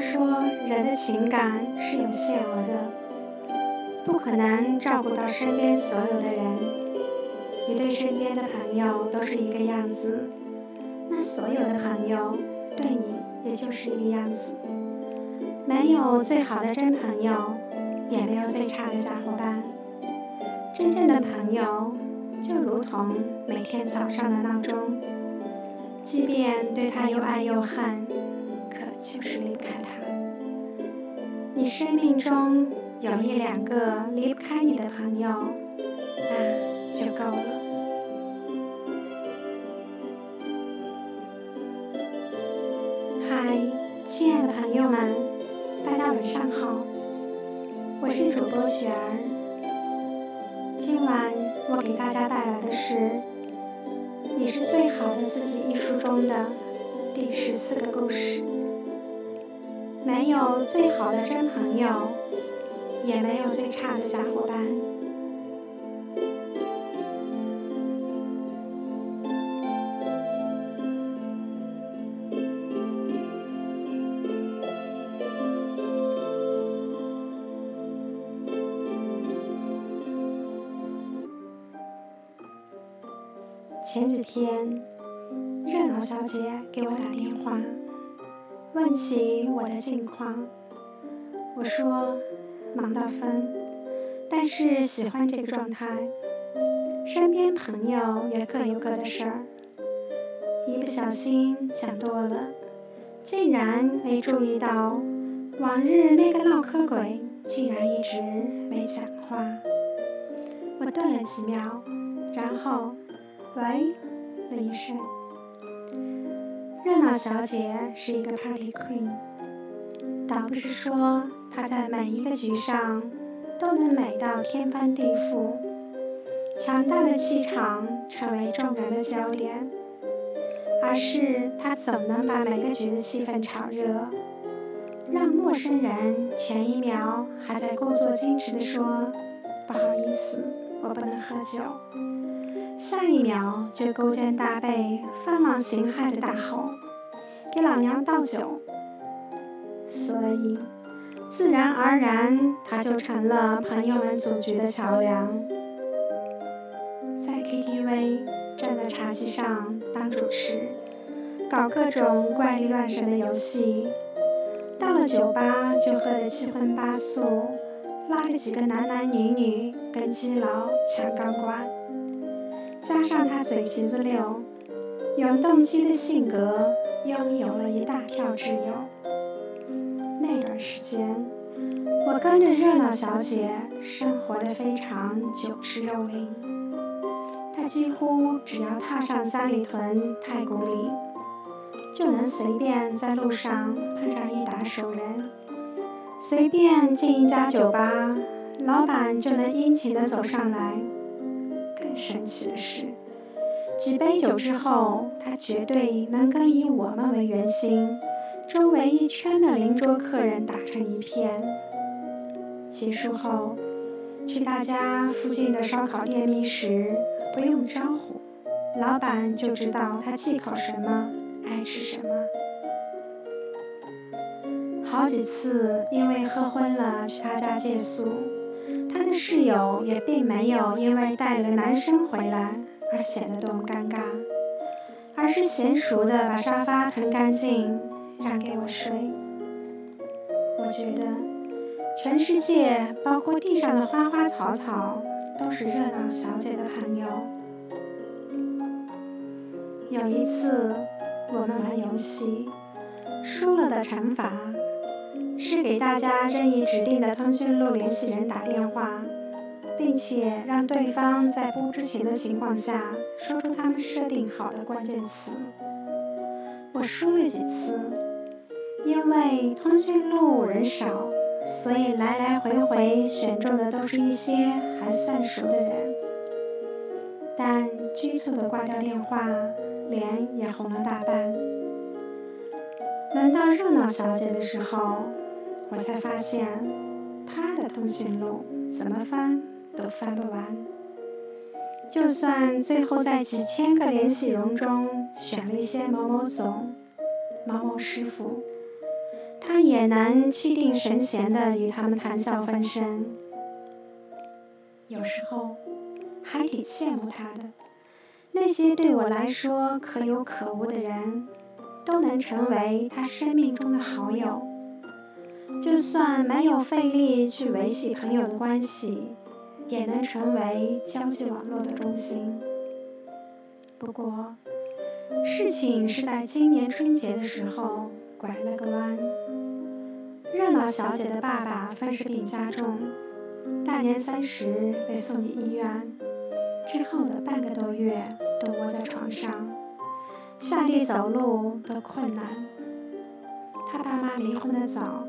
说，人的情感是有限额的，不可能照顾到身边所有的人。你对身边的朋友都是一个样子，那所有的朋友对你也就是一个样子。没有最好的真朋友，也没有最差的小伙伴。真正的朋友，就如同每天早上的闹钟，即便对他又爱又恨，就是离开他。你生命中有一两个离不开你的朋友，那就够了。嗨，亲爱的朋友们，大家晚上好，我是主播雪儿。今晚我给大家带来的是《你是最好的自己》一书中的第十四个故事。没有最好的真朋友，也没有最差的小伙伴。前几天，任老小姐给我打电话，问起我的近况。我说忙到疯，但是喜欢这个状态。身边朋友也各有各的事儿，一不小心想多了，竟然没注意到往日那个唠嗑鬼竟然一直没讲话。我顿了几秒，然后。喂，了一声。热闹小姐是一个 party queen，倒不是说她在每一个局上都能美到天翻地覆，强大的气场成为众人的焦点，而是她总能把每个局的气氛炒热，让陌生人前一秒还在故作矜持地说：“不好意思，我不能喝酒。”下一秒就勾肩搭背、放浪形骸的大吼：“给老娘倒酒！”所以，自然而然，他就成了朋友们组局的桥梁，在 KTV 站在茶几上当主持，搞各种怪力乱神的游戏；到了酒吧就喝得七荤八素，拉着几个男男女女跟基佬抢钢管。加上他嘴皮子溜，永动机的性格，拥有了一大票挚友。那段时间，我跟着热闹小姐生活的非常酒池肉林。她几乎只要踏上三里屯太古里，就能随便在路上碰上一打熟人；随便进一家酒吧，老板就能殷勤地走上来。更神奇的是，几杯酒之后，他绝对能跟以我们为圆心，周围一圈的邻桌客人打成一片。结束后，去大家附近的烧烤店觅食，不用招呼，老板就知道他忌口什么，爱吃什么。好几次因为喝昏了去他家借宿。他的室友也并没有因为带了男生回来而显得多么尴尬，而是娴熟的把沙发腾干净让给我睡。我觉得全世界，包括地上的花花草草，都是热闹小姐的朋友。有一次，我们玩游戏，输了的惩罚。是给大家任意指定的通讯录联系人打电话，并且让对方在不知情的情况下说出他们设定好的关键词。我输了几次，因为通讯录人少，所以来来回回选中的都是一些还算熟的人。但局促的挂掉电话，脸也红了大半。轮到热闹小姐的时候。我才发现，他的通讯录怎么翻都翻不完。就算最后在几千个联系人中选了一些某某总、某某师傅，他也能气定神闲地与他们谈笑风生。有时候还挺羡慕他的，那些对我来说可有可无的人，都能成为他生命中的好友。就算没有费力去维系朋友的关系，也能成为交际网络的中心。不过，事情是在今年春节的时候拐了个弯。热闹小姐的爸爸风湿病加重，大年三十被送进医院，之后的半个多月都窝在床上，下地走路都困难。他爸妈离婚的早，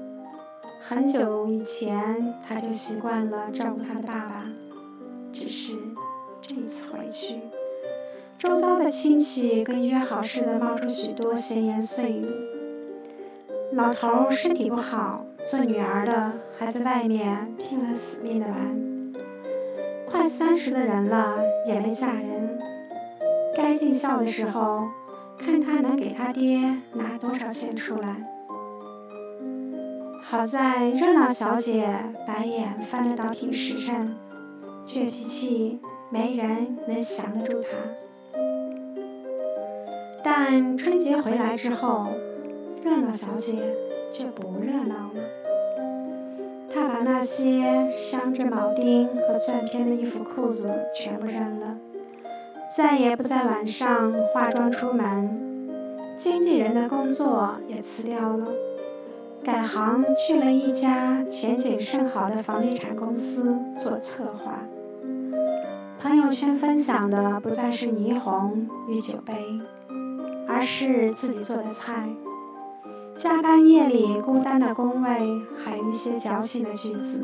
很久以前他就习惯了照顾他的爸爸，只是这一次回去。周遭的亲戚跟约好似的冒出许多闲言碎语。老头身体不好，做女儿的还在外面拼了死命的玩。快三十的人了也没嫁人，该尽孝的时候，看他能给他爹拿多少钱出来。好在热闹小姐白眼翻得倒挺实诚，倔脾气没人能降得住她。但春节回来之后，热闹小姐就不热闹了。她把那些镶着铆钉和钻片的衣服、裤子全部扔了，再也不在晚上化妆出门。经纪人的工作也辞掉了，改行去了一家前景甚好的房地产公司做策划。朋友圈分享的不再是霓虹与酒杯。而是自己做的菜。加班夜里孤单的工位，还有一些矫情的句子。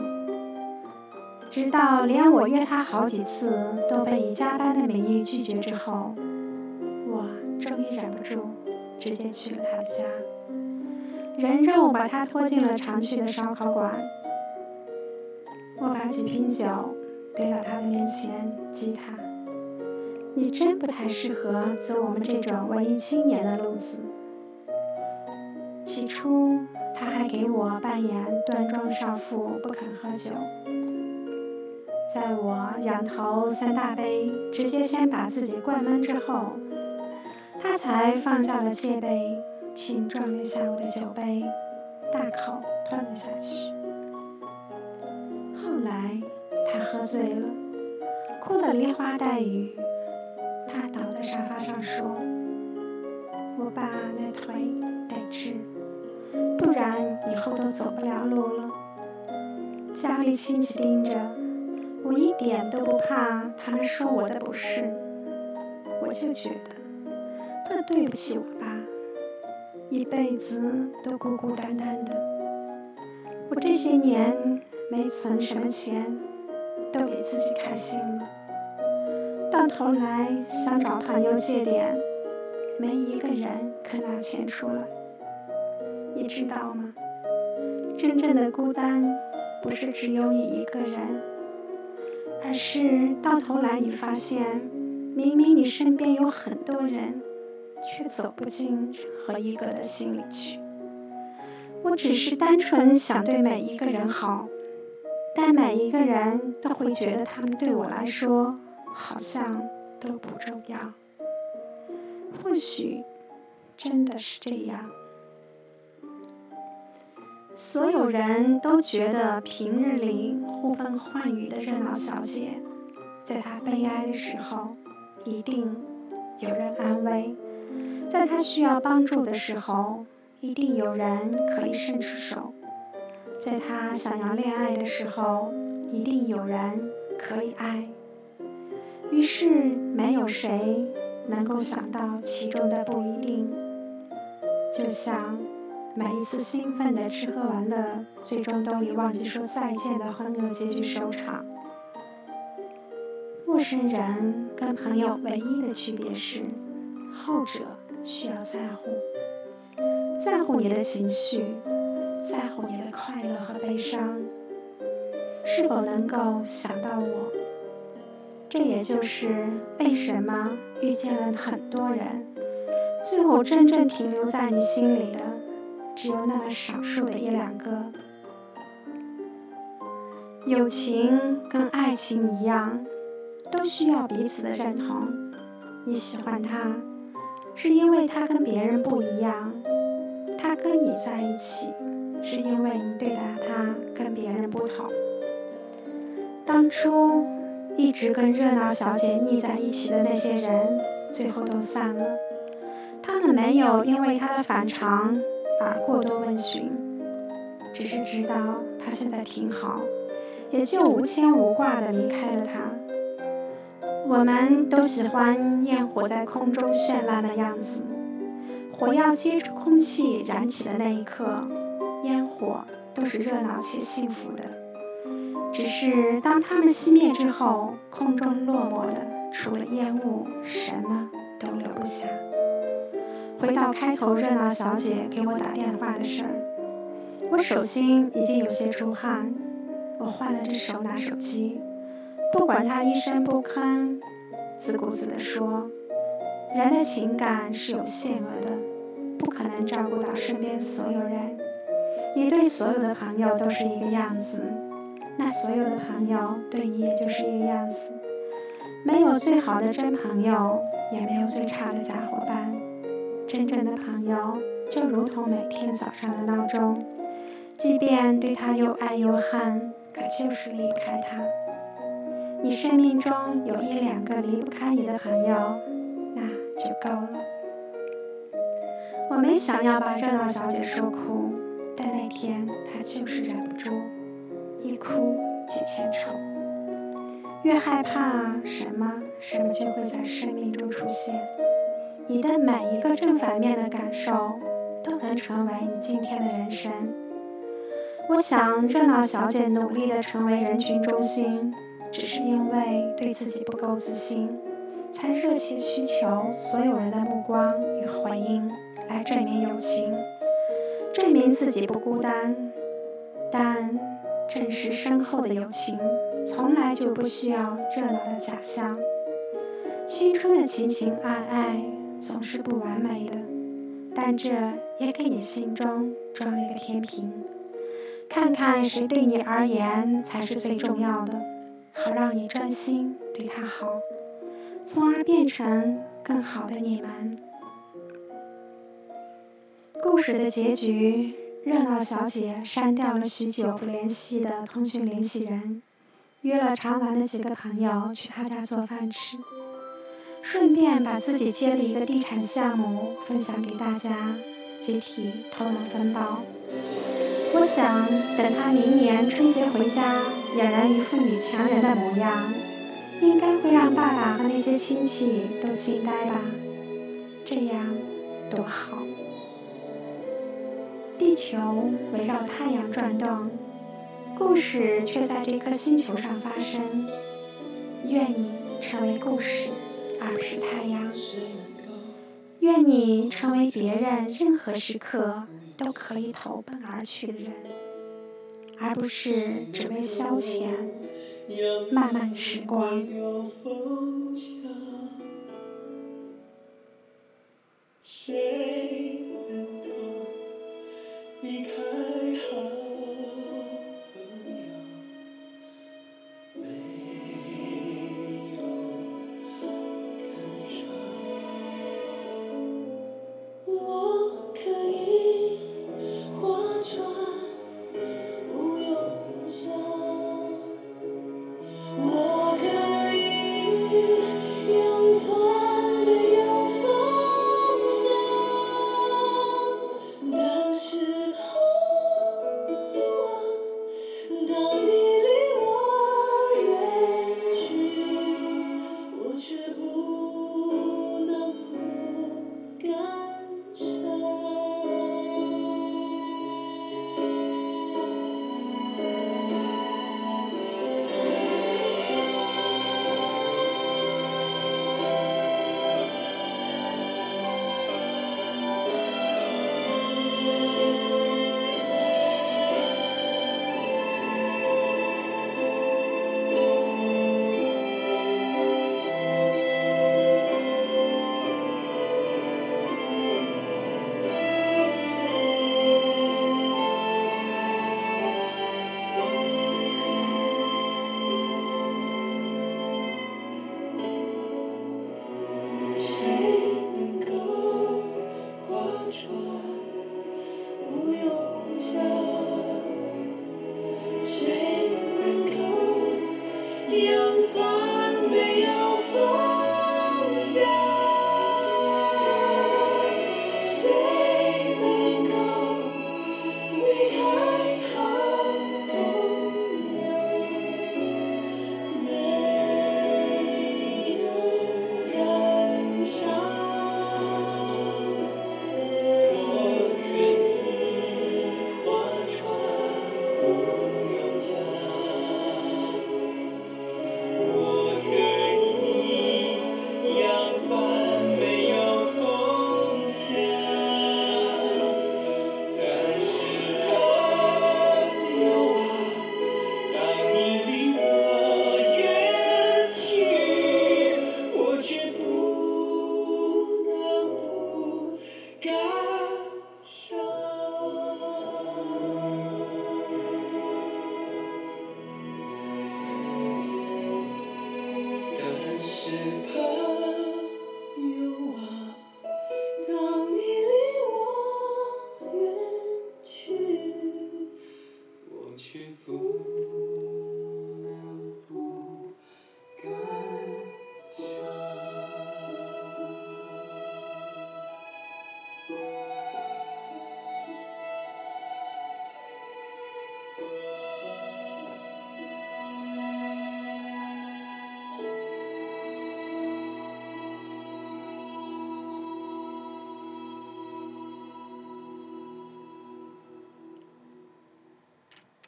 直到连我约他好几次都被以加班的名义拒绝之后，我终于忍不住，直接去了他的家。人肉把他拖进了常去的烧烤馆。我把几瓶酒堆到他的面前，激他。你真不太适合走我们这种文艺青年的路子。起初，他还给我扮演端庄少妇，不肯喝酒。在我仰头三大杯，直接先把自己灌闷之后，他才放下了戒备，轻撞了一下我的酒杯，大口吞了下去。后来，他喝醉了，哭得梨花带雨。他倒在沙发上说：“我爸那腿得治，不然以后都走不了路了。家里亲戚盯着，我一点都不怕他们说我的不是。我就觉得特对不起我爸，一辈子都孤孤单单的。我这些年没存什么钱，都给自己开心了。”到头来想找朋友借点，没一个人肯拿钱出来。你知道吗？真正的孤单不是只有你一个人，而是到头来你发现，明明你身边有很多人，却走不进任何一个的心里去。我只是单纯想对每一个人好，但每一个人都会觉得他们对我来说。好像都不重要，或许真的是这样。所有人都觉得平日里呼风唤雨的热闹小姐，在她悲哀的时候，一定有人安慰；在他需要帮助的时候，一定有人可以伸出手；在他想要恋爱的时候，一定有人可以爱。于是，没有谁能够想到其中的不一定。就像每一次兴奋的吃喝玩乐，最终都以忘记说再见的欢乐结局收场。陌生人跟朋友唯一的区别是，后者需要在乎，在乎你的情绪，在乎你的快乐和悲伤，是否能够想到我。这也就是为什么遇见了很多人，最后真正停留在你心里的，只有那么少数的一两个。友情跟爱情一样，都需要彼此的认同。你喜欢他，是因为他跟别人不一样；他跟你在一起，是因为你对待他跟别人不同。当初一直跟热闹小姐腻在一起的那些人，最后都散了。他们没有因为他的反常而过多问询，只是知道他现在挺好。也就无牵无挂的离开了他。我们都喜欢焰火在空中绚烂的样子，火药接触空气燃起的那一刻，烟火都是热闹且幸福的。只是当它们熄灭之后，空中落寞的除了烟雾，什么都留不下。回到开头热闹小姐给我打电话的事儿，我手心已经有些出汗。我换了只手拿手机，不管他一声不吭，自顾自地说：“人的情感是有限额的，不可能照顾到身边所有人。你对所有的朋友都是一个样子，那所有的朋友对你也就是一个样子。没有最好的真朋友，也没有最差的假伙伴。真正的朋友，就如同每天早上的闹钟，即便对他又爱又恨。”可就是离开他。你生命中有一两个离不开你的朋友，那就够了。我没想要把热闹小姐说哭，但那天她就是忍不住，一哭几千愁。越害怕什么，什么就会在生命中出现。你的每一个正反面的感受，都能成为你今天的人生。我想，热闹小姐努力地成为人群中心，只是因为对自己不够自信，才热切需求所有人的目光与回应，来证明友情，证明自己不孤单。但正实深厚的友情，从来就不需要热闹的假象。青春的情情爱爱总是不完美的，但这也给你心中装了一个天平。看看谁对你而言才是最重要的，好让你专心对他好，从而变成更好的你们。故事的结局，热闹小姐删掉了许久不联系的通讯联系人，约了常玩的几个朋友去他家做饭吃，顺便把自己接了一个地产项目分享给大家，集体头脑分包。我想，等他明年春节回家，俨然一副女强人的模样，应该会让爸爸和那些亲戚都惊呆吧？这样多好！地球围绕太阳转动，故事却在这颗星球上发生。愿你成为故事，而不是太阳。愿你成为别人任何时刻。都可以投奔而去的人，而不是只为消遣。漫漫时光。